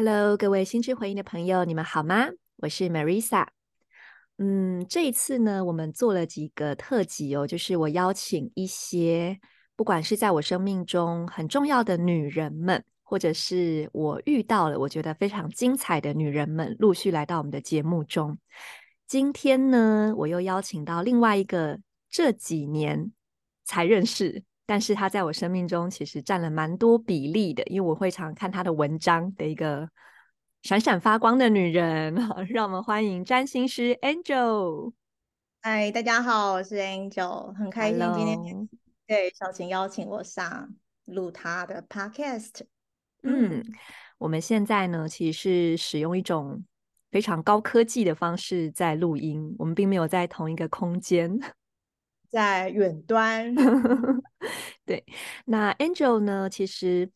Hello，各位心之回音的朋友，你们好吗？我是 Marisa。嗯，这一次呢，我们做了几个特辑哦，就是我邀请一些不管是在我生命中很重要的女人们，或者是我遇到了我觉得非常精彩的女人们，陆续来到我们的节目中。今天呢，我又邀请到另外一个这几年才认识，但是她在我生命中其实占了蛮多比例的，因为我会常看她的文章的一个。闪闪发光的女人，让我们欢迎占星师 Angel。嗨，大家好，我是 Angel，很开心今天对小晴邀请我上录她的 Podcast。嗯，我们现在呢，其实是使用一种非常高科技的方式在录音，我们并没有在同一个空间，在远端。对，那 Angel 呢，其实。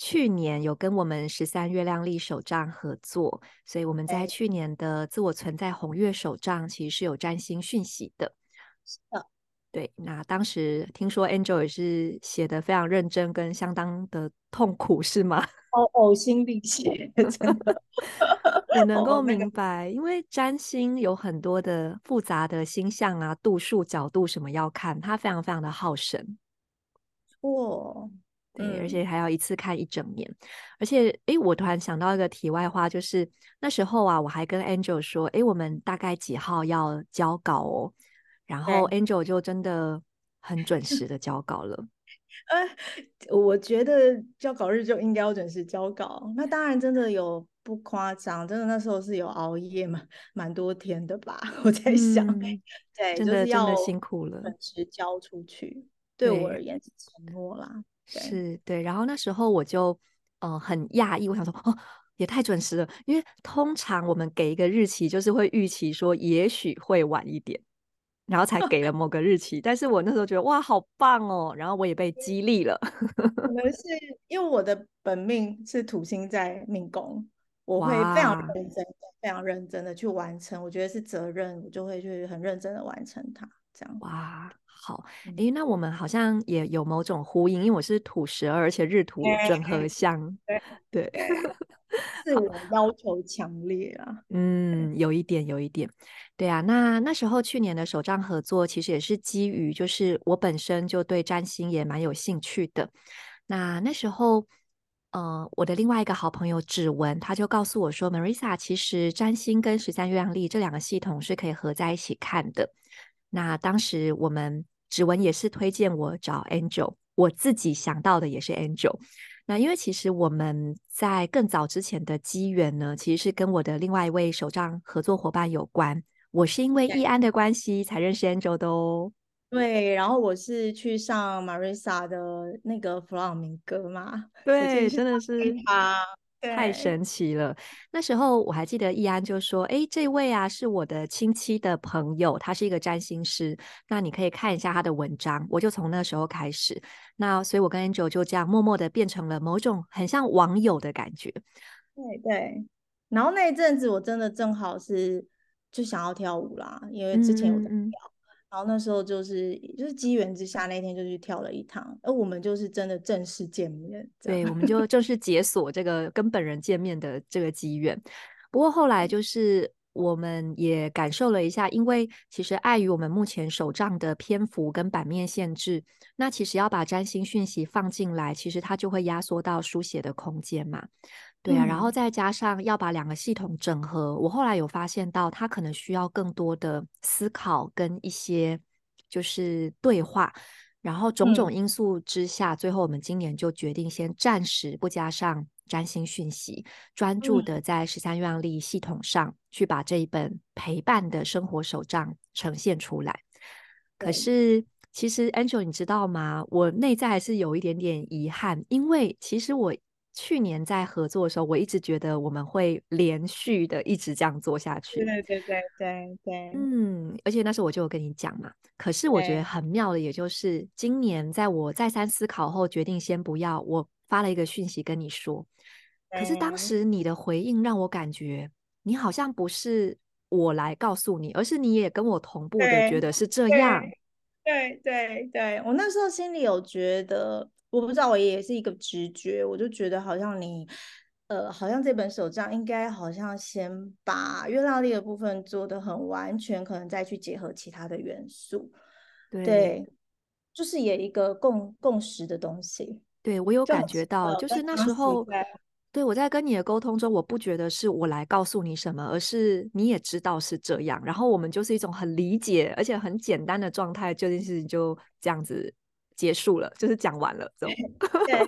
去年有跟我们十三月亮历手账合作，所以我们在去年的自我存在红月手账其实是有占星讯息的。是的，对。那当时听说 Angel 也是写得非常认真，跟相当的痛苦，是吗？呕 呕心沥血，真的。我能够明白，因为占星有很多的复杂的星象啊、度数、角度什么要看，它非常非常的耗神。哇。对，而且还要一次看一整年，而且，诶，我突然想到一个题外话，就是那时候啊，我还跟 Angel 说，诶，我们大概几号要交稿哦？然后 Angel 就真的很准时的交稿了。呃，我觉得交稿日就应该要准时交稿。那当然，真的有不夸张，真的那时候是有熬夜嘛，蛮多天的吧？我在想，嗯、对，真的、就是、要真的辛苦了，准时交出去，对我而言是承诺啦。对是对，然后那时候我就嗯、呃、很讶异，我想说哦，也太准时了，因为通常我们给一个日期，就是会预期说也许会晚一点，然后才给了某个日期。但是我那时候觉得哇，好棒哦，然后我也被激励了。可能是因为我的本命是土星在命宫，我会非常认真的、非常认真的去完成，我觉得是责任，我就会去很认真的完成它，这样哇。好，诶，那我们好像也有某种呼应，因为我是土十二，而且日土整合相，对，对，自我要求强烈啊，嗯，有一点，有一点，对啊，那那时候去年的手账合作，其实也是基于，就是我本身就对占星也蛮有兴趣的，那那时候，呃，我的另外一个好朋友指纹，他就告诉我说，Marisa，其实占星跟十三月亮历这两个系统是可以合在一起看的。那当时我们指纹也是推荐我找 Angel，我自己想到的也是 Angel。那因为其实我们在更早之前的机缘呢，其实是跟我的另外一位手账合作伙伴有关。我是因为易安的关系才认识 Angel 的哦。对，然后我是去上 Marisa 的那个弗朗明哥嘛。对，真的是他。太神奇了！那时候我还记得易安就说：“哎，这位啊是我的亲戚的朋友，他是一个占星师，那你可以看一下他的文章。”我就从那时候开始，那所以我跟 Angel 就这样默默的变成了某种很像网友的感觉。对对，然后那一阵子我真的正好是就想要跳舞啦，因为之前有在跳。嗯然后那时候就是就是机缘之下，那天就去跳了一趟，而我们就是真的正式见面，对，我们 就正式解锁这个跟本人见面的这个机缘。不过后来就是我们也感受了一下，因为其实碍于我们目前手账的篇幅跟版面限制，那其实要把占星讯息放进来，其实它就会压缩到书写的空间嘛。对啊，然后再加上要把两个系统整合，嗯，我后来有发现到，他可能需要更多的思考跟一些就是对话，然后种种因素之下，嗯，最后我们今年就决定先暂时不加上占星讯息，专注的在十三月亮历系统上，嗯，去把这一本陪伴的生活手账呈现出来。可是其实 Angel 你知道吗？我内在还是有一点点遗憾，因为其实我去年在合作的时候，我一直觉得我们会连续的一直这样做下去。对对对对对。嗯，而且那时候我就有跟你讲嘛。可是我觉得很妙的，也就是今年在我再三思考后，决定先不要。我发了一个讯息跟你说，可是当时你的回应让我感觉，你好像不是我来告诉你，而是你也跟我同步的觉得是这样。对对对，我那时候心里有觉得，我不知道，我也是一个直觉，我就觉得好像你，呃，好像这本手账应该好像先把月亮历的部分做的很完全，可能再去结合其他的元素，对，对就是也一个共共识的东西。对，我有感觉到，就，就是那时候。对，我在跟你的沟通中，我不觉得是我来告诉你什么，而是你也知道是这样，然后我们就是一种很理解而且很简单的状态，这件事情就这样子结束了，就是讲完了，这种对，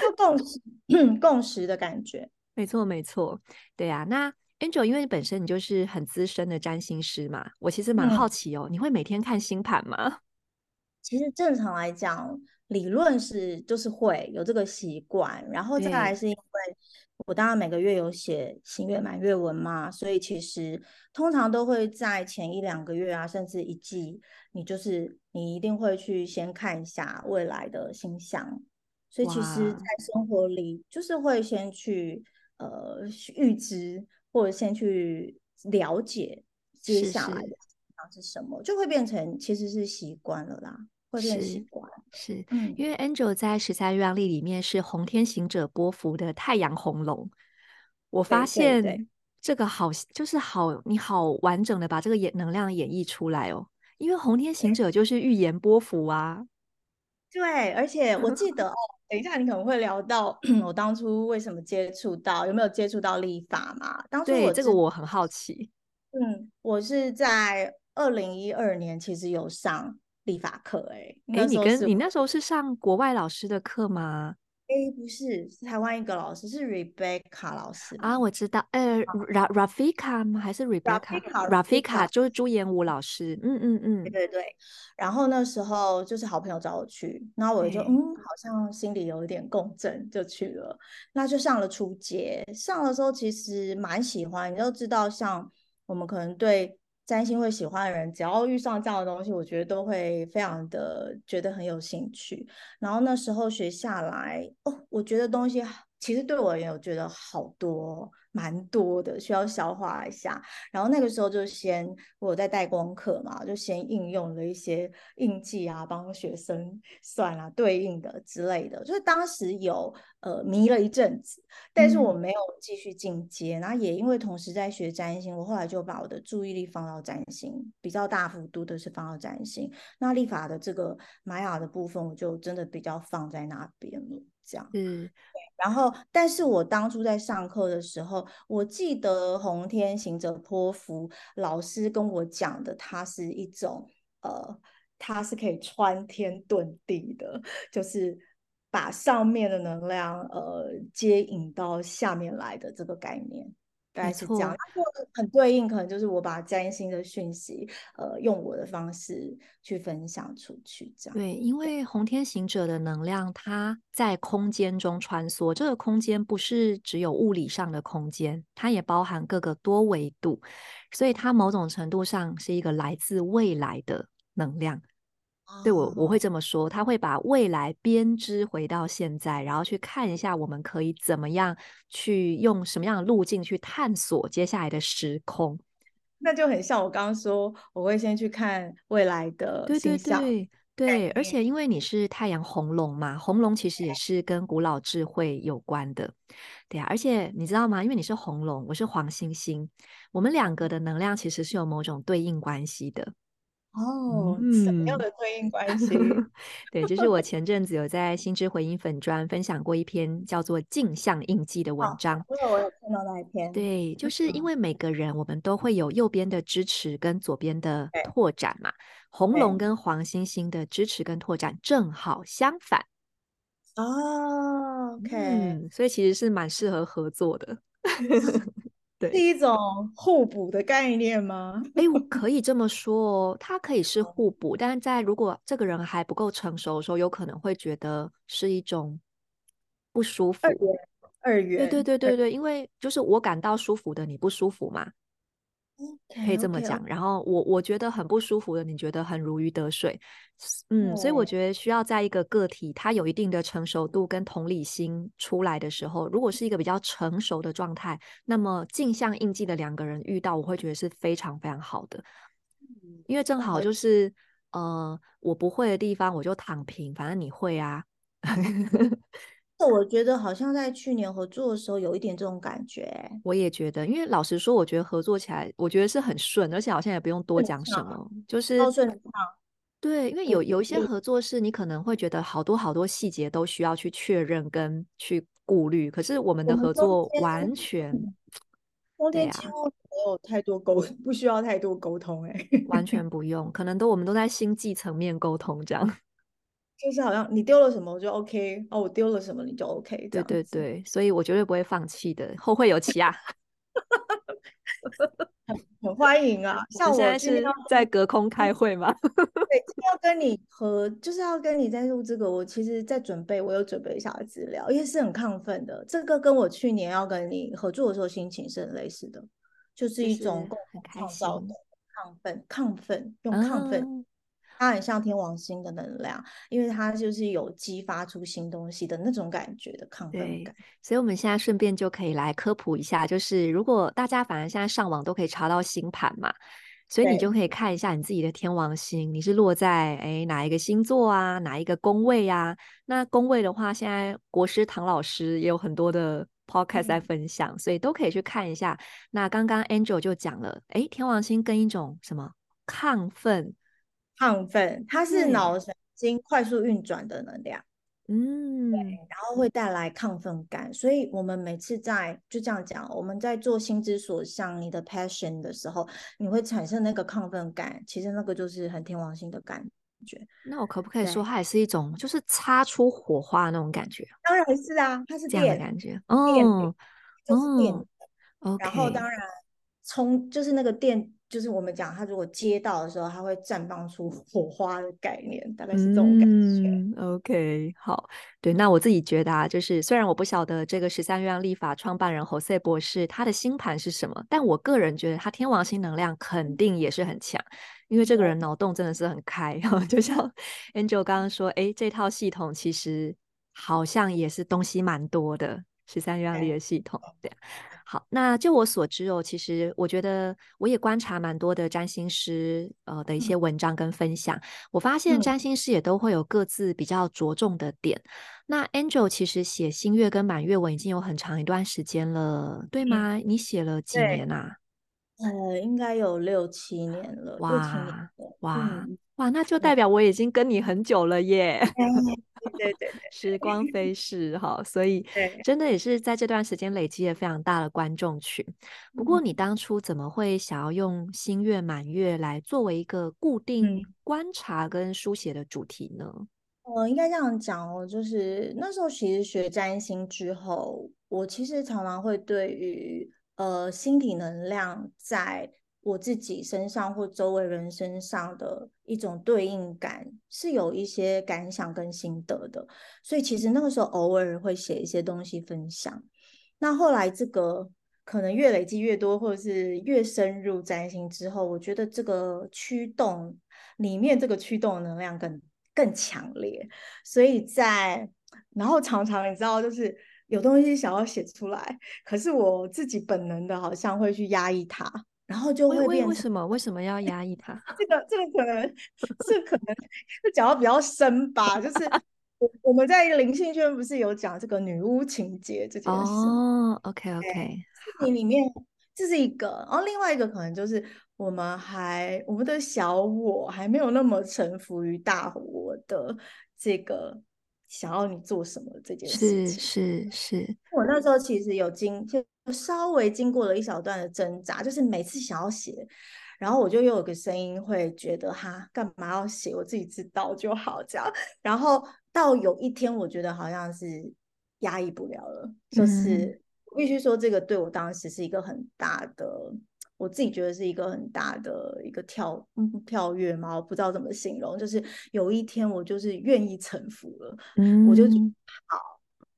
就共识 共识的感觉，没错没错，对呀、啊。那 Angel，因为你本身你就是很资深的占星师嘛，我其实蛮好奇哦，嗯、你会每天看星盘吗？其实正常来讲。理论是就是会有这个习惯，然后再来是因为我当然每个月有写新月满月文嘛，所以其实通常都会在前一两个月啊，甚至一季，你就是你一定会去先看一下未来的星象，所以其实在生活里就是会先去呃预知或者先去了解接下来的星象是什么，是是就会变成其实是习惯了啦。是是，嗯，因为 Angel 在十三月亮历里面是红天行者波幅的太阳红龙，我发现这个好就是好，你好完整的把这个演能量演绎出来哦。因为红天行者就是预言波幅啊，对，而且我记得 哦，等一下你可能会聊到 我当初为什么接触到，有没有接触到立法嘛？当初我对这个我很好奇，嗯，我是在二零一二年其实有上。历法课，哎，哎，你跟你那时候是上国外老师的课吗？哎，不是，是台湾一个老师，是 Rebecca 老师啊，我知道，呃，Ra Rafika 吗？还是 Rebecca？Rafika 就是朱延武老师，嗯嗯嗯，对对对。然后那时候就是好朋友找我去，然后我就嗯，好像心里有一点共振，就去了。那就上了初阶，上的时候其实蛮喜欢，你就知道，像我们可能对。占星会喜欢的人，只要遇上这样的东西，我觉得都会非常的觉得很有兴趣。然后那时候学下来，哦，我觉得东西其实对我而言，我觉得好多。蛮多的，需要消化一下。然后那个时候就先我在带功课嘛，就先应用了一些印记啊，帮学生 算啊对应的之类的。就是当时有呃迷了一阵子，但是我没有继续进阶。然后也因为同时在学占星，我后来就把我的注意力放到占星，比较大幅度的是放到占星。那历法的这个玛雅的部分，我就真的比较放在那边了。这样，嗯。然后，但是我当初在上课的时候，我记得红天行者托福老师跟我讲的，它是一种呃，它是可以穿天遁地的，就是把上面的能量呃接引到下面来的这个概念。大概是这样，很对应，可能就是我把占星的讯息，呃，用我的方式去分享出去，这样。对，因为红天行者的能量，它在空间中穿梭，这个空间不是只有物理上的空间，它也包含各个多维度，所以它某种程度上是一个来自未来的能量。对我，我会这么说，他会把未来编织回到现在，然后去看一下我们可以怎么样去用什么样的路径去探索接下来的时空。那就很像我刚刚说，我会先去看未来的。对对对，对，而且因为你是太阳红龙嘛，红龙其实也是跟古老智慧有关的。对啊，而且你知道吗？因为你是红龙，我是黄星星，我们两个的能量其实是有某种对应关系的。哦，什么样的对应关系？嗯、对，就是我前阵子有在心之回音粉专分享过一篇叫做《镜像印记》的文章。因、哦、为我有看到那一篇。对，就是因为每个人我们都会有右边的支持跟左边的拓展嘛。红龙跟黄星星的支持跟拓展正好相反。哦，OK，嗯，所以其实是蛮适合合作的。对，是一种互补的概念吗？哎，我可以这么说哦，它可以是互补，但是在如果这个人还不够成熟的时候，有可能会觉得是一种不舒服。二元，二元，对对对对对，因为就是我感到舒服的，你不舒服嘛。可以这么讲，okay, okay, okay. 然后我我觉得很不舒服的，你觉得很如鱼得水，嗯，oh. 所以我觉得需要在一个个体他有一定的成熟度跟同理心出来的时候，如果是一个比较成熟的状态，那么镜像印记的两个人遇到，我会觉得是非常非常好的，因为正好就是呃，我不会的地方我就躺平，反正你会啊。我觉得好像在去年合作的时候有一点这种感觉，我也觉得，因为老实说，我觉得合作起来，我觉得是很顺，而且好像也不用多讲什么，就是超顺畅。对，因为有有一些合作是你可能会觉得好多好多细节都需要去确认跟去顾虑，可是我们的合作完全，中间几乎没有太多沟，不需要太多沟通，哎，完全不用，可能都我们都在星际层面沟通这样。就是好像你丢了什么我就 OK 哦，我丢了什么你就 OK，对对对，所以我绝对不会放弃的，后会有期啊，很很欢迎啊！像我现在是在隔空开会吗？对，要跟你和就是要跟你在录这个，我其实在准备，我有准备一下资料，因为是很亢奋的，这个跟我去年要跟你合作的时候心情是很类似的，就是一种共同创造的亢奋，亢奋用亢奋。啊它很像天王星的能量，因为它就是有激发出新东西的那种感觉的亢奋感。所以，我们现在顺便就可以来科普一下，就是如果大家反正现在上网都可以查到星盘嘛，所以你就可以看一下你自己的天王星，你是落在诶哪一个星座啊，哪一个宫位啊？那宫位的话，现在国师唐老师也有很多的 podcast 在分享，嗯、所以都可以去看一下。那刚刚 Angel 就讲了，诶，天王星跟一种什么亢奋。亢奋，它是脑神经快速运转的能量，嗯，对，然后会带来亢奋感，所以我们每次在就这样讲，我们在做心之所向你的 passion 的时候，你会产生那个亢奋感，其实那个就是很天王星的感觉。那我可不可以说，它也是一种就是擦出火花那种感觉？当然是啊，它是这样的感觉，哦，就是电，哦，然后当然充就是那个电。就是我们讲，他如果接到的时候，他会绽放出火花的概念，大概是这种感觉。嗯，OK，好，对，那我自己觉得啊，就是虽然我不晓得这个十三月亮历法创办人 Jose 博士他的星盘是什么，但我个人觉得他天王星能量肯定也是很强，因为这个人脑洞真的是很开。嗯、就像 Angel 刚刚说，哎，这套系统其实好像也是东西蛮多的，十三月亮历的系统，对。好，那就我所知哦，其实我觉得我也观察蛮多的占星师呃的一些文章跟分享，嗯、我发现占星师也都会有各自比较着重的点。嗯、那 Angel 其实写新月跟满月文已经有很长一段时间了，对吗？嗯、你写了几年啊？呃，应该有六七年了。哇哇、嗯、哇，那就代表我已经跟你很久了耶。嗯 对对对，时光飞逝哈，所以真的也是在这段时间累积了非常大的观众群。不过你当初怎么会想要用新月满月来作为一个固定观察跟书写的主题呢？我、嗯、应该这样讲哦，就是那时候其实学占星之后，我其实常常会对于呃星体能量在。我自己身上或周围人身上的一种对应感，是有一些感想跟心得的，所以其实那个时候偶尔会写一些东西分享。那后来这个可能越累积越多，或者是越深入占星之后，我觉得这个驱动里面这个驱动的能量更更强烈，所以在然后常常你知道就是有东西想要写出来，可是我自己本能的好像会去压抑它。然后就会变为什么为什么要压抑 他？这个这个可能这可能就讲到比较深吧。就是 我我们在灵性圈不是有讲这个女巫情节这件事哦。OK OK，你里面这是一个，然后另外一个可能就是我们还我们的小我还没有那么臣服于大我的这个想要你做什么这件事情。是是是，我那时候其实有经就。稍微经过了一小段的挣扎，就是每次想要写，然后我就又有个声音会觉得哈，干嘛要写？我自己知道就好这样。然后到有一天，我觉得好像是压抑不了了，就是必须说，这个对我当时是一个很大的，我自己觉得是一个很大的一个跳跳跃嘛，我不知道怎么形容。就是有一天，我就是愿意臣服了，嗯，我就好，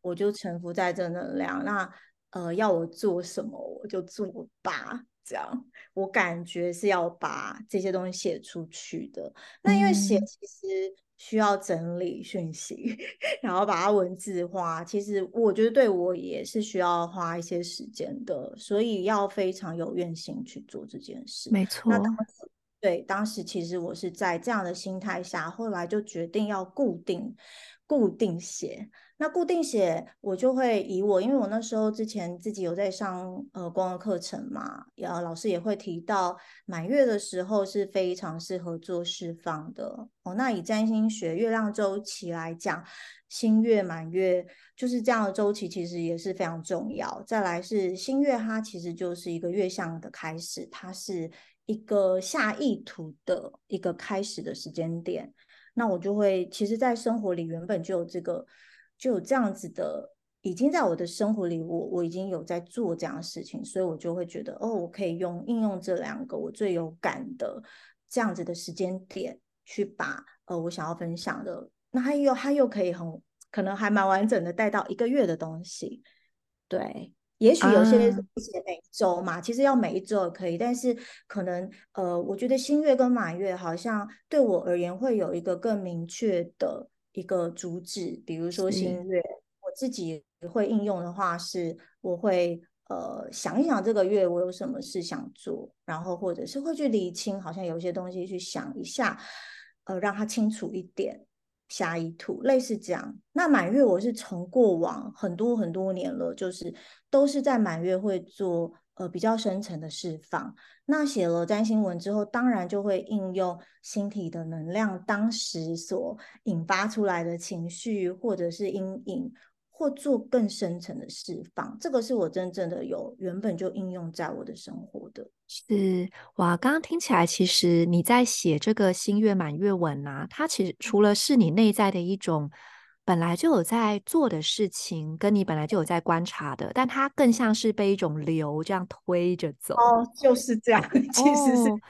我就臣服在这能量。那呃，要我做什么，我就做吧。这样，我感觉是要把这些东西写出去的。那因为写其实。需要整理讯息，然后把它文字化。其实我觉得对我也是需要花一些时间的，所以要非常有愿心去做这件事。没错。那当时，对，当时其实我是在这样的心态下，后来就决定要固定。固定写，那固定写，我就会以我，因为我那时候之前自己有在上呃光的课程嘛，然后老师也会提到满月的时候是非常适合做释放的哦。那以占星学月亮周期来讲，新月满月就是这样的周期，其实也是非常重要。再来是新月，它其实就是一个月相的开始，它是一个下意图的一个开始的时间点。那我就会，其实，在生活里原本就有这个，就有这样子的，已经在我的生活里，我我已经有在做这样的事情，所以我就会觉得，哦，我可以用应用这两个我最有感的这样子的时间点，去把呃我想要分享的，那它又它又可以很可能还蛮完整的带到一个月的东西，对。也许有些写每一周嘛，uh, 其实要每一周也可以，但是可能呃，我觉得新月跟满月好像对我而言会有一个更明确的一个主旨。比如说新月，我自己会应用的话是，我会呃想一想这个月我有什么事想做，然后或者是会去理清，好像有些东西去想一下，呃，让它清楚一点。下一图类似这样，那满月我是从过往很多很多年了，就是都是在满月会做呃比较深层的释放。那写了占星文之后，当然就会应用星体的能量，当时所引发出来的情绪或者是阴影。或做更深层的释放，这个是我真正的有原本就应用在我的生活的。是哇，刚刚听起来，其实你在写这个新月满月文啊，它其实除了是你内在的一种本来就有在做的事情，跟你本来就有在观察的，但它更像是被一种流这样推着走。哦，就是这样，其实是、哦、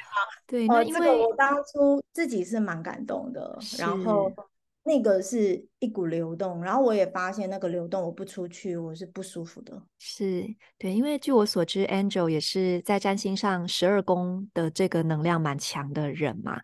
对。那因为、呃、我当初自己是蛮感动的，然后。那个是一股流动，然后我也发现那个流动，我不出去我是不舒服的。是对，因为据我所知，Angel 也是在占星上十二宫的这个能量蛮强的人嘛。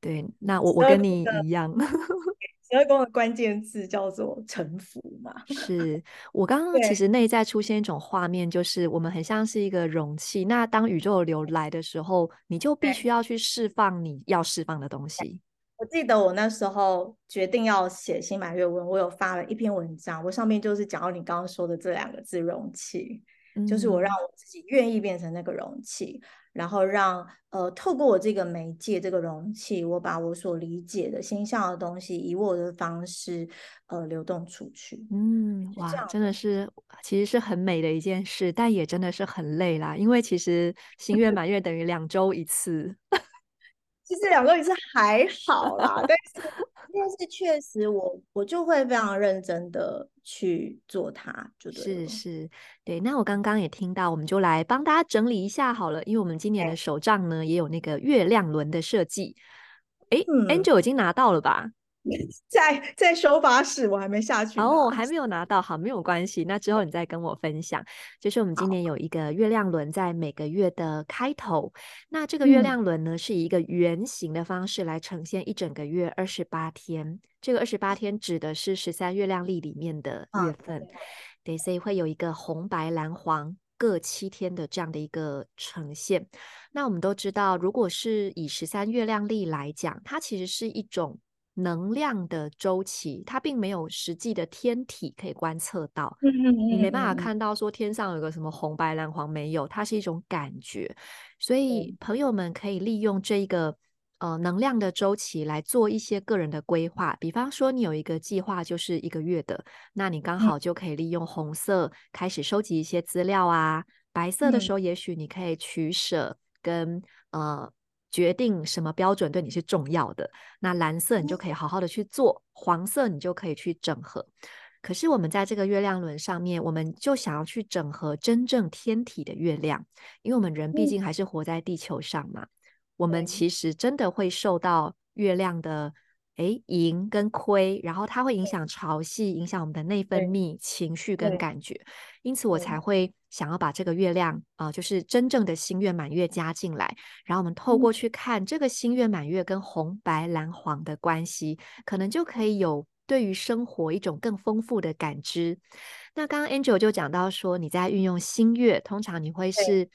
对，那我我跟你一样，十二宫的关键字叫做臣服嘛。是我刚刚其实内在出现一种画面，就是我们很像是一个容器，那当宇宙流来的时候，你就必须要去释放你要释放的东西。我记得我那时候决定要写新满月文，我有发了一篇文章，我上面就是讲到你刚刚说的这两个字“容器”，嗯，就是我让我自己愿意变成那个容器，然后让呃透过我这个媒介这个容器，我把我所理解的心象的东西以我的方式呃流动出去。嗯，哇，真的是其实是很美的一件事，但也真的是很累啦，因为其实新月满月等于两周一次。其实两周一次还好啦，但是但是确实我我就会非常认真的去做它，就是是对。那我刚刚也听到，我们就来帮大家整理一下好了，因为我们今年的手账呢也有那个月亮轮的设计。哎、嗯、，Angel 已经拿到了吧？在在收发室，我还没下去。哦，还没有拿到，好，没有关系。那之后你再跟我分享。就是我们今年有一个月亮轮，在每个月的开头。那这个月亮轮呢，是以一个圆形的方式来呈现一整个月二十八天。这个二十八天指的是十三月亮历里面的月份。对，所以会有一个红、白、蓝、黄各七天的这样的一个呈现。那我们都知道，如果是以十三月亮历来讲，它其实是一种。能量的周期，它并没有实际的天体可以观测到，你没办法看到说天上有个什么红白蓝黄，没有，它是一种感觉。所以朋友们可以利用这一个呃能量的周期来做一些个人的规划。比方说，你有一个计划就是一个月的，那你刚好就可以利用红色开始收集一些资料啊。白色的时候，也许你可以取舍跟呃。决定什么标准对你是重要的，那蓝色你就可以好好的去做，黄色你就可以去整合。可是我们在这个月亮轮上面，我们就想要去整合真正天体的月亮，因为我们人毕竟还是活在地球上嘛，嗯、我们其实真的会受到月亮的。诶，盈跟亏，然后它会影响潮汐，影响我们的内分泌、情绪跟感觉，因此我才会想要把这个月亮啊、呃，就是真正的新月满月加进来，然后我们透过去看这个新月满月跟红白蓝黄的关系，可能就可以有对于生活一种更丰富的感知。那刚刚 Angel 就讲到说，你在运用新月，通常你会是。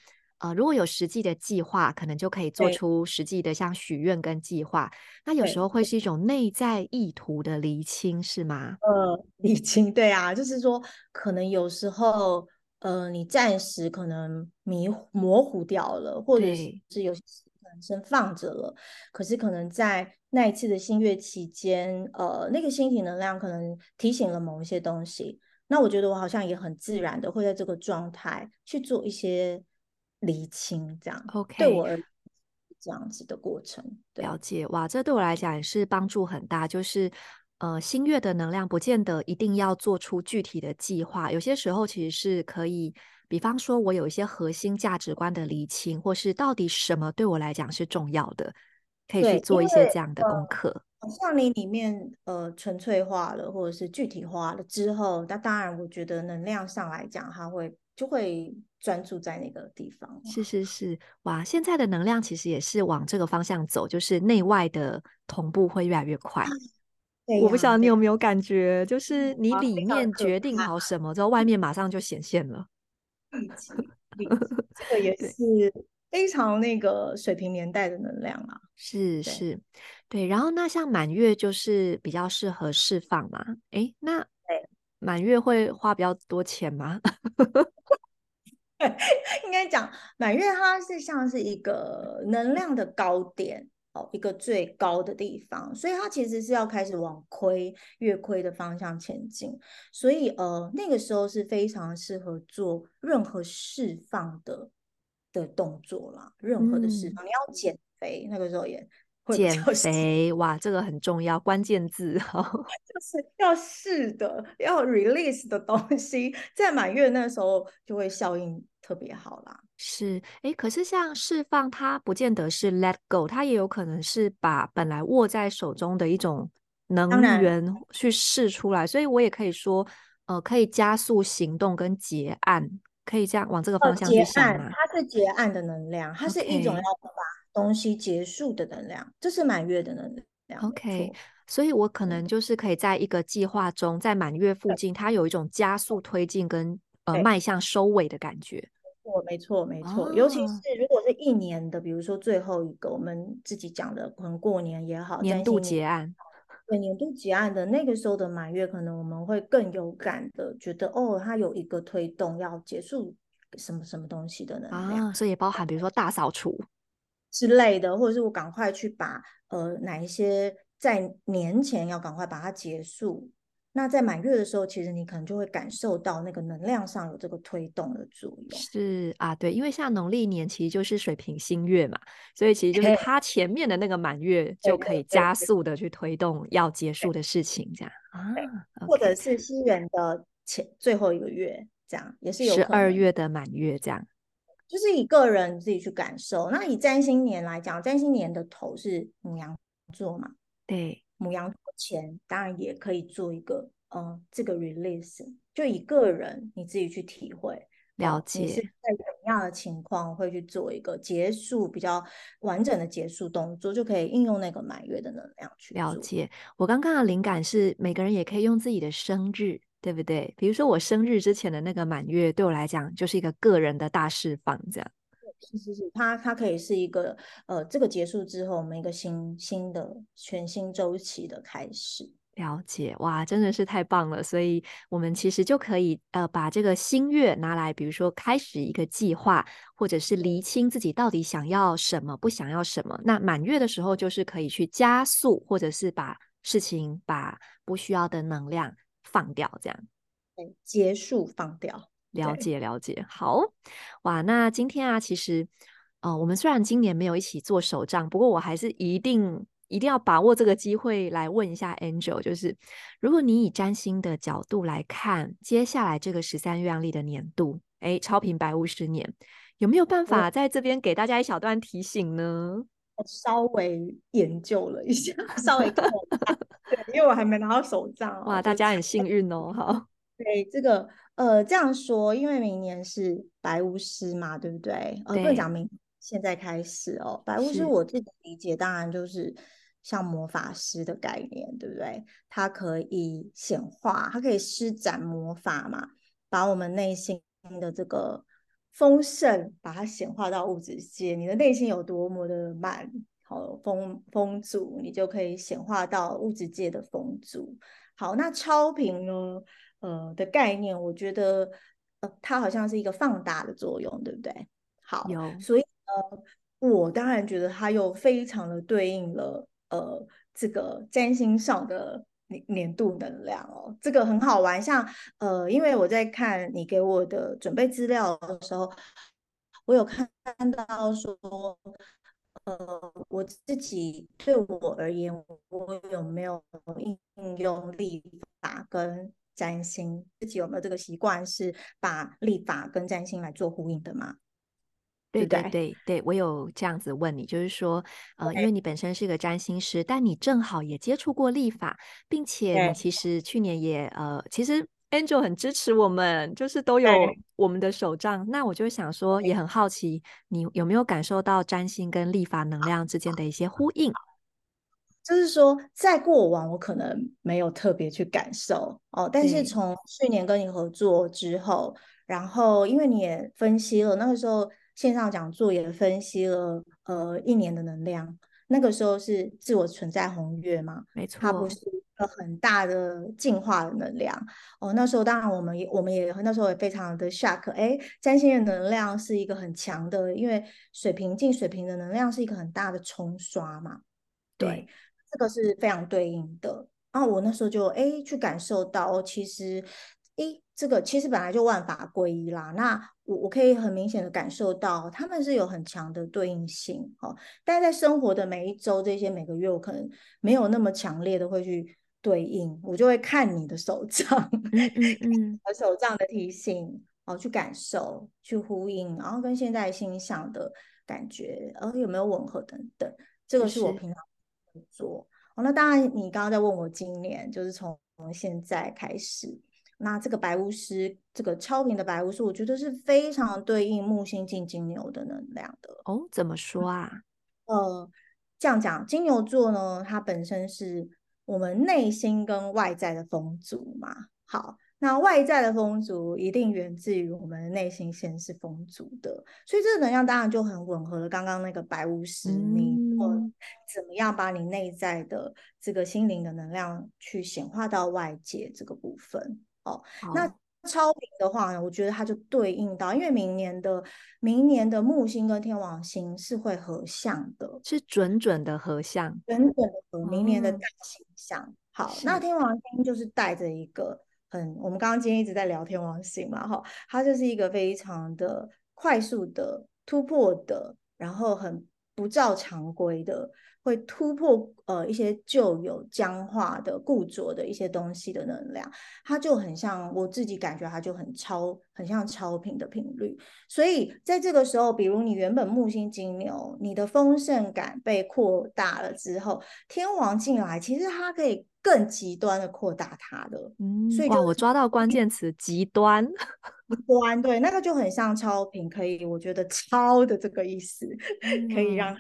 呃，如果有实际的计划，可能就可以做出实际的像许愿跟计划。那有时候会是一种内在意图的厘清，是吗？呃，厘清，对啊，就是说，可能有时候，呃，你暂时可能迷模糊掉了，或者是有些可能先放着了。可是可能在那一次的新月期间，呃，那个星体能量可能提醒了某一些东西。那我觉得我好像也很自然的会在这个状态去做一些。厘清这样，OK，对我而这样子的过程，了解哇，这对我来讲也是帮助很大。就是呃，新月的能量不见得一定要做出具体的计划，有些时候其实是可以，比方说我有一些核心价值观的厘清，或是到底什么对我来讲是重要的，可以去做一些这样的功课。呃、像你里面呃纯粹化了，或者是具体化了之后，那当然我觉得能量上来讲，它会就会。专注在那个地方，是是是，哇！现在的能量其实也是往这个方向走，就是内外的同步会越来越快。我不晓得你有没有感觉，就是你里面决定好什么之后，外面马上就显现了。这个也是非常那个水平年代的能量啊，是是，对。然后那像满月就是比较适合释放嘛？哎，那满月会花比较多钱吗？应该讲满月，它是像是一个能量的高点哦，一个最高的地方，所以它其实是要开始往亏月亏的方向前进。所以呃，那个时候是非常适合做任何释放的的动作啦，任何的释放。嗯、你要减肥，那个时候也。减肥哇，这个很重要，关键字哈，就是要试的，要 release 的东西，在满月那时候就会效应特别好啦。是，哎，可是像释放，它不见得是 let go，它也有可能是把本来握在手中的一种能源去试出来，所以我也可以说，呃，可以加速行动跟结案，可以这样往这个方向去想吗？它是结案的能量，它是一种要把。东西结束的能量，这是满月的能量。OK，所以我可能就是可以在一个计划中，在满月附近，它有一种加速推进跟呃迈向收尾的感觉。没错，没错，没错。尤其是如果是一年的，比如说最后一个，我们自己讲的，可能过年也好，年度结案。对，年度结案的那个时候的满月，可能我们会更有感的觉得，哦，它有一个推动要结束什么什么东西的能量。啊，所以也包含比如说大扫除。之类的，或者是我赶快去把呃哪一些在年前要赶快把它结束。那在满月的时候，其实你可能就会感受到那个能量上有这个推动的作用。是啊，对，因为像农历年其实就是水瓶新月嘛，所以其实就是它前面的那个满月就可以加速的去推动要结束的事情，这样啊，或者是西元的前最后一个月，这样也是有十二月的满月这样。就是以个人自己去感受。那以占星年来讲，占星年的头是母羊座嘛？对，母羊座前当然也可以做一个，嗯，这个 release。就以个人你自己去体会了解，你是在怎样的情况会去做一个结束比较完整的结束动作，就可以应用那个满月的能量去了解。我刚刚的灵感是，每个人也可以用自己的生日。对不对？比如说我生日之前的那个满月，对我来讲就是一个个人的大释放，这样。是是是，它它可以是一个呃，这个结束之后，我们一个新新的全新周期的开始。了解，哇，真的是太棒了！所以我们其实就可以呃，把这个新月拿来，比如说开始一个计划，或者是厘清自己到底想要什么，不想要什么。那满月的时候，就是可以去加速，或者是把事情把不需要的能量。放掉，这样，结束，放掉，了解，了解，好，哇，那今天啊，其实，呃，我们虽然今年没有一起做手账，不过我还是一定一定要把握这个机会来问一下 Angel，就是如果你以占星的角度来看，接下来这个十三月亮历的年度，哎，超频白巫师年，有没有办法在这边给大家一小段提醒呢？我稍微研究了一下，稍微看了一下，对，因为我还没拿到手账哦。哇，大家很幸运哦，好。对，这个呃这样说，因为明年是白巫师嘛，对不对？呃，不能讲明现在开始哦。白巫师我自己理解，当然就是像魔法师的概念，对不对？它可以显化，它可以施展魔法嘛，把我们内心的这个丰盛，把它显化到物质界。你的内心有多么的满，好丰丰足，你就可以显化到物质界的丰足。好，那超频呢？呃的概念，我觉得呃它好像是一个放大的作用，对不对？好，有，所以呃我当然觉得它又非常的对应了呃这个占星上的年年度能量哦，这个很好玩。像呃因为我在看你给我的准备资料的时候，我有看到说呃我自己对我而言，我有没有应用历法跟占星自己有没有这个习惯，是把历法跟占星来做呼应的吗？对对对对，我有这样子问你，就是说，呃，因为你本身是个占星师，但你正好也接触过历法，并且你其实去年也呃，其实 Angel 很支持我们，就是都有我们的手账。那我就想说，也很好奇，你有没有感受到占星跟历法能量之间的一些呼应？就是说，在过往我可能没有特别去感受哦，但是从去年跟你合作之后，然后因为你也分析了，那个时候线上讲座也分析了呃一年的能量，那个时候是自我存在红月嘛，没错，它不是一个很大的进化的能量哦。那时候当然我们也我们也那时候也非常的 shock，哎，占星的能量是一个很强的，因为水瓶进水瓶的能量是一个很大的冲刷嘛，对。对这个是非常对应的，然后我那时候就哎去感受到，其实哎这个其实本来就万法归一啦。那我我可以很明显的感受到，他们是有很强的对应性哦。但是在生活的每一周这些每个月，我可能没有那么强烈的会去对应，我就会看你的手账，嗯嗯，和手账的提醒哦，去感受，去呼应，然后跟现在心想的感觉，然后有没有吻合等等，这个是我平常。做哦，那当然，你刚刚在问我今年，就是从现在开始，那这个白巫师，这个超频的白巫师，我觉得是非常对应木星进金牛的能量的哦。怎么说啊？呃，这样讲，金牛座呢，它本身是我们内心跟外在的丰足嘛。好。那外在的丰足一定源自于我们内心先是丰足的，所以这个能量当然就很吻合了。刚刚那个白巫师，你怎么样把你内在的这个心灵的能量去显化到外界这个部分？哦，那超频的话呢，我觉得它就对应到，因为明年的明年的木星跟天王星是会合相的，是准准的合相，准准的合。明年的大星相，好，那天王星就是带着一个。很，我们刚刚今天一直在聊天王星嘛，哈，它就是一个非常的快速的突破的，然后很不照常规的，会突破呃一些旧有僵化的固着的一些东西的能量，它就很像我自己感觉它就很超，很像超频的频率。所以在这个时候，比如你原本木星金牛，你的丰盛感被扩大了之后，天王进来，其实它可以。更极端的扩大它的，嗯，所以哇，我抓到关键词极端，极端，对，那个就很像超频，可以，我觉得超的这个意思，嗯、可以让它。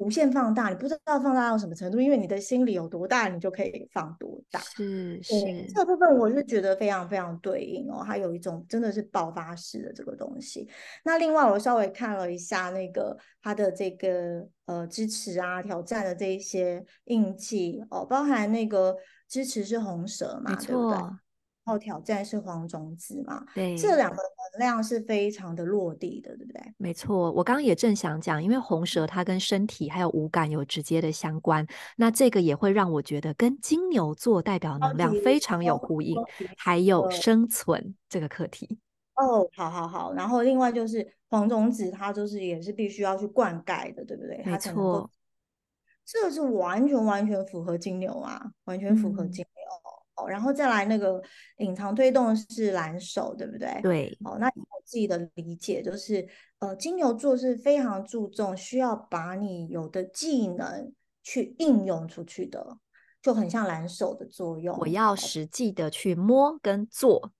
无限放大，你不知道放大到什么程度，因为你的心里有多大，你就可以放多大。是是，这个部分我是觉得非常非常对应哦，它有一种真的是爆发式的这个东西。那另外我稍微看了一下那个它的这个呃支持啊挑战的这一些印记哦，包含那个支持是红蛇嘛，对不对？然后挑战是黄种子嘛，对，这两个能量是非常的落地的，对不对？没错，我刚刚也正想讲，因为红蛇它跟身体还有五感有直接的相关，那这个也会让我觉得跟金牛座代表能量非常有呼应，还有生存这个课题。哦，好好好，然后另外就是黄种子，它就是也是必须要去灌溉的，对不对？没错。这个是完全完全符合金牛啊，完全符合金然后再来那个隐藏推动是蓝手，对不对？对。哦，那我自己的理解就是，呃，金牛座是非常注重需要把你有的技能去应用出去的，就很像蓝手的作用。我要实际的去摸跟做。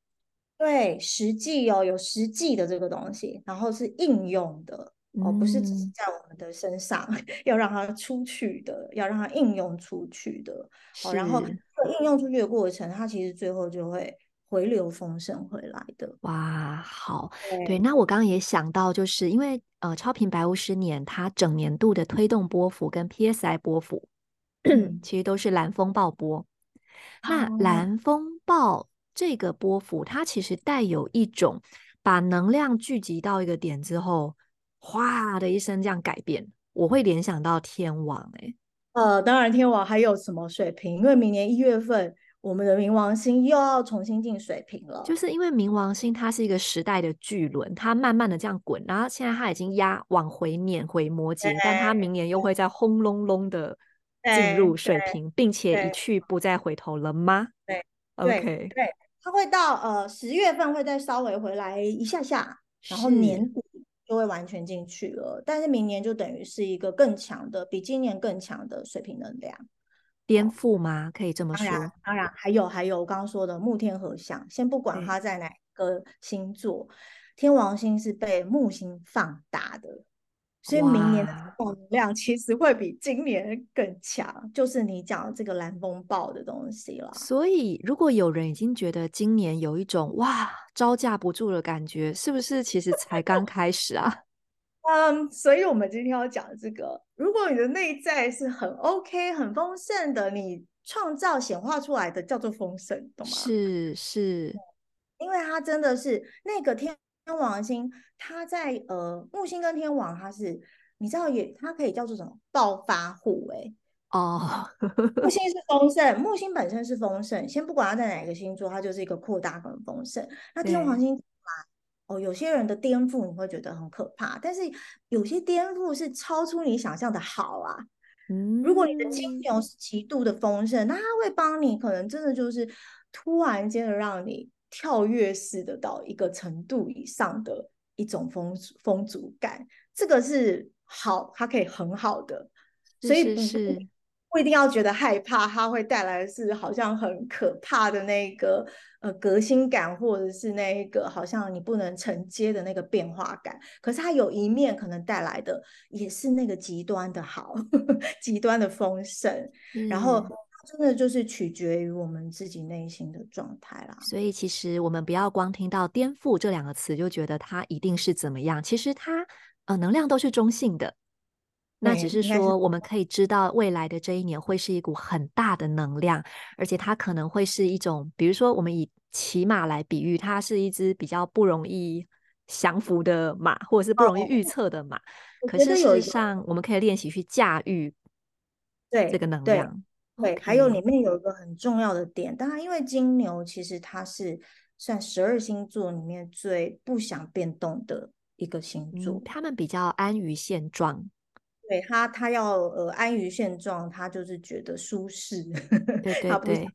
对，实际哦，有实际的这个东西，然后是应用的。哦，不是只是在我们的身上，嗯、要让它出去的，要让它应用出去的。哦，然后应用出去的过程，它其实最后就会回流丰盛回来的。哇，好，对，对，那我刚刚也想到，就是因为呃，超频白巫师年它整年度的推动波幅跟 PSI 波幅，嗯、其实都是蓝风暴波。那蓝风暴这个波幅，它其实带有一种把能量聚集到一个点之后。哗的一声，这样改变，我会联想到天王哎、欸，呃，当然天王还有什么水平？因为明年一月份，我们的冥王星又要重新进水平了。就是因为冥王星它是一个时代的巨轮，它慢慢的这样滚，然后现在它已经压往回碾回摩羯，但它明年又会再轰隆隆的进入水平，并且一去不再回头了吗？对，OK，对，它会到呃十月份会再稍微回来一下下，然后年底。就会完全进去了，但是明年就等于是一个更强的，比今年更强的水平能量，颠覆吗？可以这么说。当然，当然还有还有我刚刚说的木天合相，先不管它在哪个星座，天王星是被木星放大的。所以明年的能量其实会比今年更强，就是你讲的这个蓝风暴的东西了。所以，如果有人已经觉得今年有一种哇招架不住的感觉，是不是其实才刚开始啊？嗯，所以我们今天要讲这个，如果你的内在是很 OK、很丰盛的，你创造显化出来的叫做丰盛，懂吗？是是，因为它真的是那个天。天王星，它在呃木星跟天王，它是你知道也，它可以叫做什么暴发户哎哦，木星是 丰盛，木星本身是丰盛，先不管它在哪个星座，它就是一个扩大跟丰盛。那天王星哦，有些人的颠覆你会觉得很可怕，但是有些颠覆是超出你想象的好啊。嗯，如果你的金牛是极度的丰盛，那它会帮你，可能真的就是突然间的让你。跳跃式的到一个程度以上的一种丰丰足感，这个是好，它可以很好的，所以不是不一定要觉得害怕，它会带来的是好像很可怕的那个呃革新感，或者是那个好像你不能承接的那个变化感。可是它有一面可能带来的也是那个极端的好，极端的丰盛，嗯、然后。真的就是取决于我们自己内心的状态啦。所以其实我们不要光听到颠覆这两个词就觉得它一定是怎么样。其实它呃能量都是中性的，那只是说我们可以知道未来的这一年会是一股很大的能量，而且它可能会是一种，比如说我们以骑马来比喻，它是一只比较不容易降服的马，或者是不容易预 测的马。哦、可是事实上，我们可以练习去驾驭对这个能量。对，还有里面有一个很重要的点，当然，因为金牛其实它是算十二星座里面最不想变动的一个星座，嗯、他们比较安于现状。对他，他要呃安于现状，他就是觉得舒适，对对对，他不想要。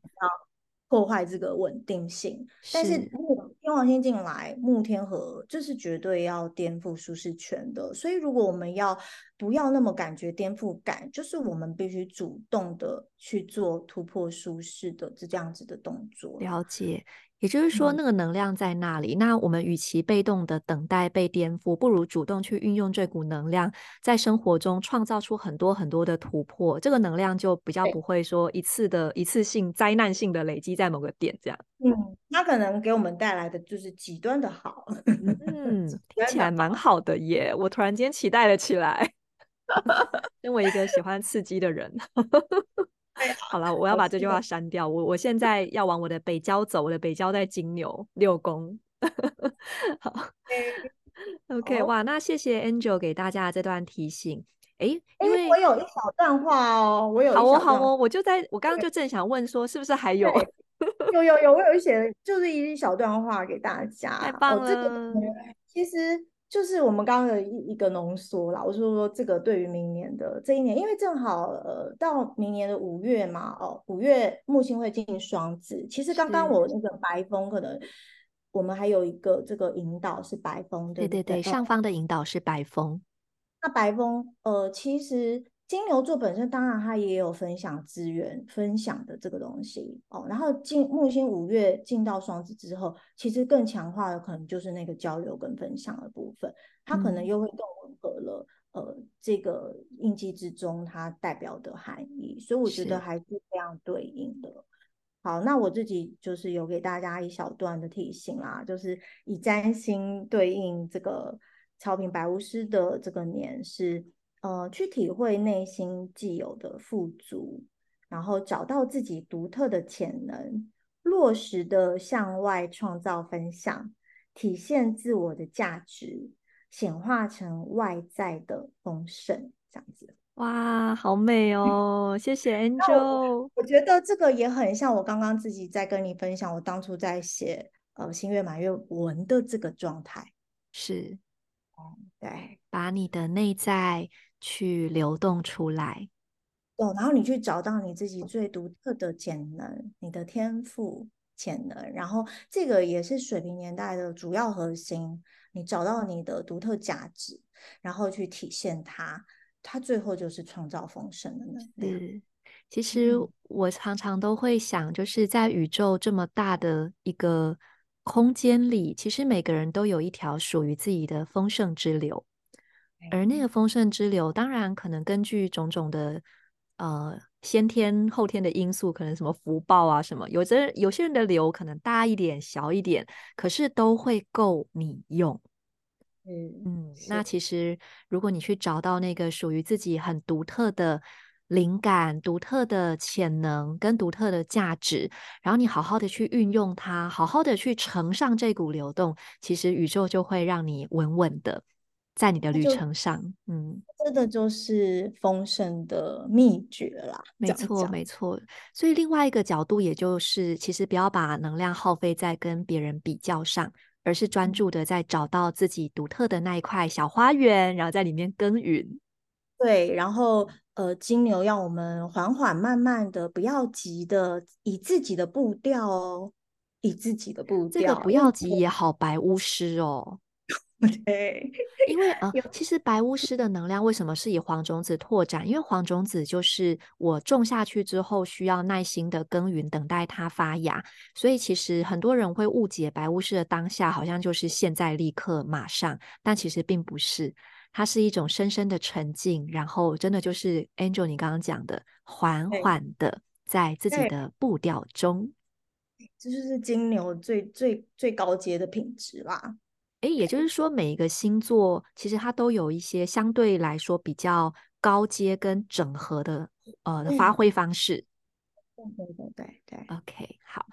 破坏这个稳定性，但是如果天王星进来，木天河，这是绝对要颠覆舒适圈的。所以，如果我们要不要那么感觉颠覆感，就是我们必须主动的去做突破舒适的这这样子的动作。了解。也就是说，那个能量在那里。嗯、那我们与其被动的等待被颠覆，不如主动去运用这股能量，在生活中创造出很多很多的突破。这个能量就比较不会说一次的一次性灾难性的累积在某个点这样。嗯，它可能给我们带来的就是极端的好。嗯，听起来蛮好的耶！我突然间期待了起来。身为一个喜欢刺激的人。好了，我要把这句话删掉。我我现在要往我的北郊走，我的北郊在金牛六宫。好，OK，哇，那谢谢 Angel 给大家这段提醒。哎，因为我有一小段话哦，我有好哦好哦，我就在我刚刚就正想问说，是不是还 有？有有有，我有一些就是一小段话给大家。太棒了。哦，这个其实就是我们刚刚的一一个浓缩啦。我说说这个对于明年的这一年，因为正好呃到明年的五月嘛，哦，五月木星会进双子。其实刚刚我那个白风可能我们还有一个这个引导是白风，对对对，上方的引导是白风。那白风呃其实。金牛座本身当然他也有分享资源、分享的这个东西哦。然后进木星五月进到双子之后，其实更强化的可能就是那个交流跟分享的部分，它可能又会更吻合了、嗯、呃这个印记之中它代表的含义，所以我觉得还是非常对应的。好，那我自己就是有给大家一小段的提醒啦，就是以占星对应这个超频白巫师的这个年是。呃，去体会内心既有的富足，然后找到自己独特的潜能，落实的向外创造分享，体现自我的价值，显化成外在的丰盛，这样子。哇，好美哦！谢谢 Angel。我，我觉得这个也很像我刚刚自己在跟你分享，我当初在写呃新月满月文的这个状态。是，嗯，对，把你的内在。去流动出来，哦，然后你去找到你自己最独特的潜能，你的天赋潜能，然后这个也是水平年代的主要核心。你找到你的独特价值，然后去体现它，它最后就是创造丰盛的能力。是，其实我常常都会想，就是在宇宙这么大的一个空间里，其实每个人都有一条属于自己的丰盛之流。而那个丰盛之流，当然可能根据种种的呃先天后天的因素，可能什么福报啊什么，有的有些人的流可能大一点、小一点，可是都会够你用。嗯嗯，那其实如果你去找到那个属于自己很独特的灵感、独特的潜能跟独特的价值，然后你好好的去运用它，好好的去乘上这股流动，其实宇宙就会让你稳稳的。在你的旅程上，嗯，真的就是丰盛的秘诀啦。没错，没错。所以另外一个角度，也就是其实不要把能量耗费在跟别人比较上，而是专注的在找到自己独特的那一块小花园，然后在里面耕耘。对，然后呃，金牛要我们缓缓慢慢的，不要急的，以自己的步调哦，以自己的步调。这个不要急也好，白巫师哦。对，因为呃，其实白巫师的能量为什么是以黄种子拓展？因为黄种子就是我种下去之后需要耐心的耕耘，等待它发芽。所以其实很多人会误解白巫师的当下好像就是现在、立刻、马上，但其实并不是，它是一种深深的沉静，然后真的就是 Angel 你刚刚讲的，缓缓的在自己的步调中，这就是金牛最最最高阶的品质啦。诶，也就是说，每一个星座其实它都有一些相对来说比较高阶跟整合的呃的发挥方式。对对对对对。OK，好，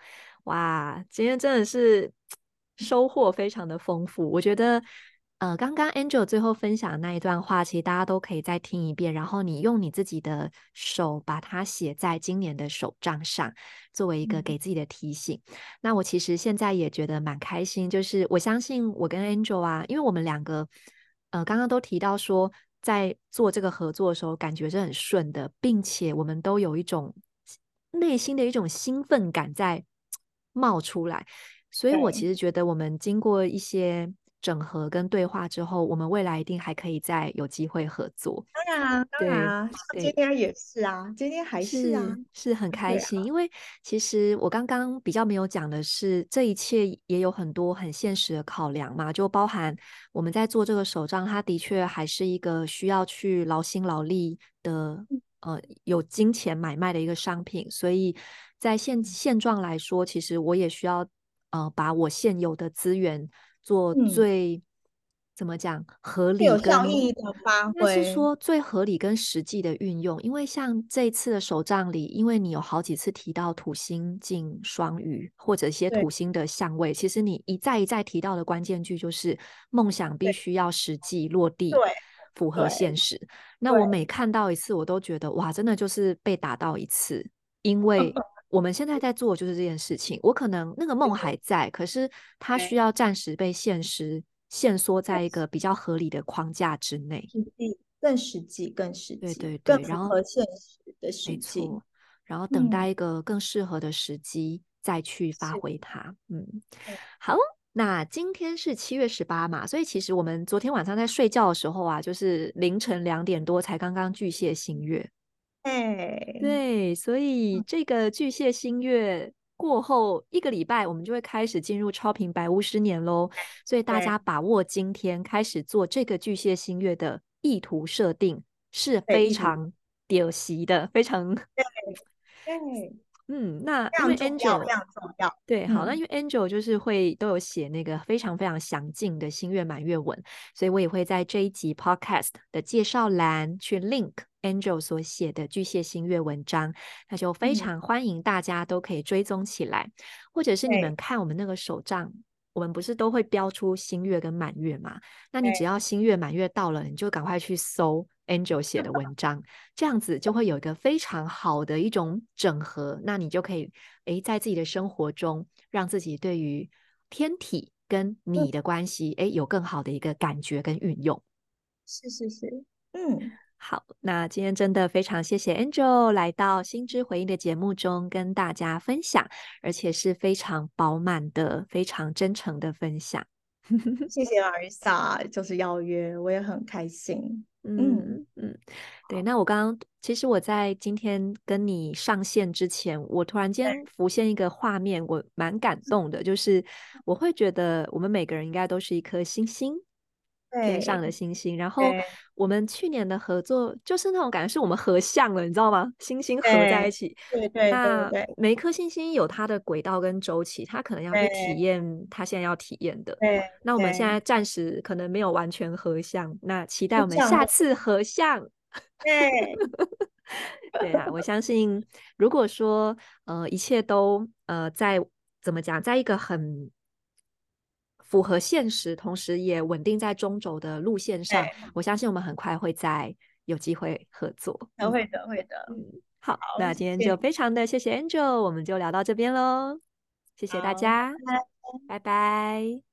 哇，今天真的是 收获非常的丰富，我觉得。呃，刚刚 Angel 最后分享的那一段话，其实大家都可以再听一遍，然后你用你自己的手把它写在今年的手账上，作为一个给自己的提醒。嗯。那我其实现在也觉得蛮开心，就是我相信我跟 Angel 啊，因为我们两个呃刚刚都提到说，在做这个合作的时候，感觉是很顺的，并且我们都有一种内心的一种兴奋感在冒出来，所以我其实觉得我们经过一些。整合跟对话之后，我们未来一定还可以再有机会合作。当然啊，当然啊，今天也是啊，今天还是啊，是，是很开心。啊。因为其实我刚刚比较没有讲的是，这一切也有很多很现实的考量嘛，就包含我们在做这个手账，它的确还是一个需要去劳心劳力的，呃，有金钱买卖的一个商品。所以在现现状来说，其实我也需要呃，把我现有的资源。做最、嗯、怎么讲合理跟有效益的发挥，那是说最合理跟实际的运用。因为像这一次的手账里，因为你有好几次提到土星进双鱼或者一些土星的相位，其实你一再一再提到的关键句就是梦想必须要实际落地，对，符合现实。那我每看到一次，我都觉得哇，真的就是被打到一次，因为。我们现在在做的就是这件事情。我可能那个梦还在，可是它需要暂时被现实限缩在一个比较合理的框架之内，更实际，更实际，对对对，更符合现实的实际，然后等待一个更适合的时机再去发挥它。嗯，好，那今天是七月十八嘛，所以其实我们昨天晚上在睡觉的时候啊，就是凌晨两点多才刚刚巨蟹新月。哎，对，所以这个巨蟹新月。过后一个礼拜，我们就会开始进入超频白巫师年喽。所以大家把握今天开始做这个巨蟹新月的意图设定是非常屌席的，非常对。对嗯，那因为 Angel 非常重要，对，好，那因为 Angel 就是会都有写那个非常非常详尽的新月满月文，所以我也会在这一集 Podcast 的介绍栏去 link Angel 所写的巨蟹新月文章，那就非常欢迎大家都可以追踪起来，嗯、或者是你们看我们那个手账，我们不是都会标出新月跟满月嘛？那你只要新月满月到了，你就赶快去搜。Angel 写的文章，这样子就会有一个非常好的一种整合，那你就可以诶，在自己的生活中，让自己对于天体跟你的关系，诶，有更好的一个感觉跟运用。是是是，嗯，好，那今天真的非常谢谢 Angel 来到心之回应的节目中跟大家分享，而且是非常饱满的、非常真诚的分享。谢谢 Marisa，就是邀约，我也很开心。嗯嗯，对。那我刚刚其实我在今天跟你上线之前，我突然间浮现一个画面，我蛮感动的，就是我会觉得我们每个人应该都是一颗星星。天上的星星，然后我们去年的合作就是那种感觉，是我们合相了，你知道吗？星星合在一起，对对，对，那每一颗星星有它的轨道跟周期，它可能要去体验它现在要体验的。对，那我们现在暂时可能没有完全合相，那期待我们下次合相。对，对啊，我相信，如果说呃一切都呃在怎么讲，在一个很。符合现实，同时也稳定在中轴的路线上，我相信我们很快会再有机会合作。嗯、会的，会的。嗯，好，好，那今天就非常的谢谢 Angel，我们就聊到这边喽。谢谢大家，拜拜。拜拜。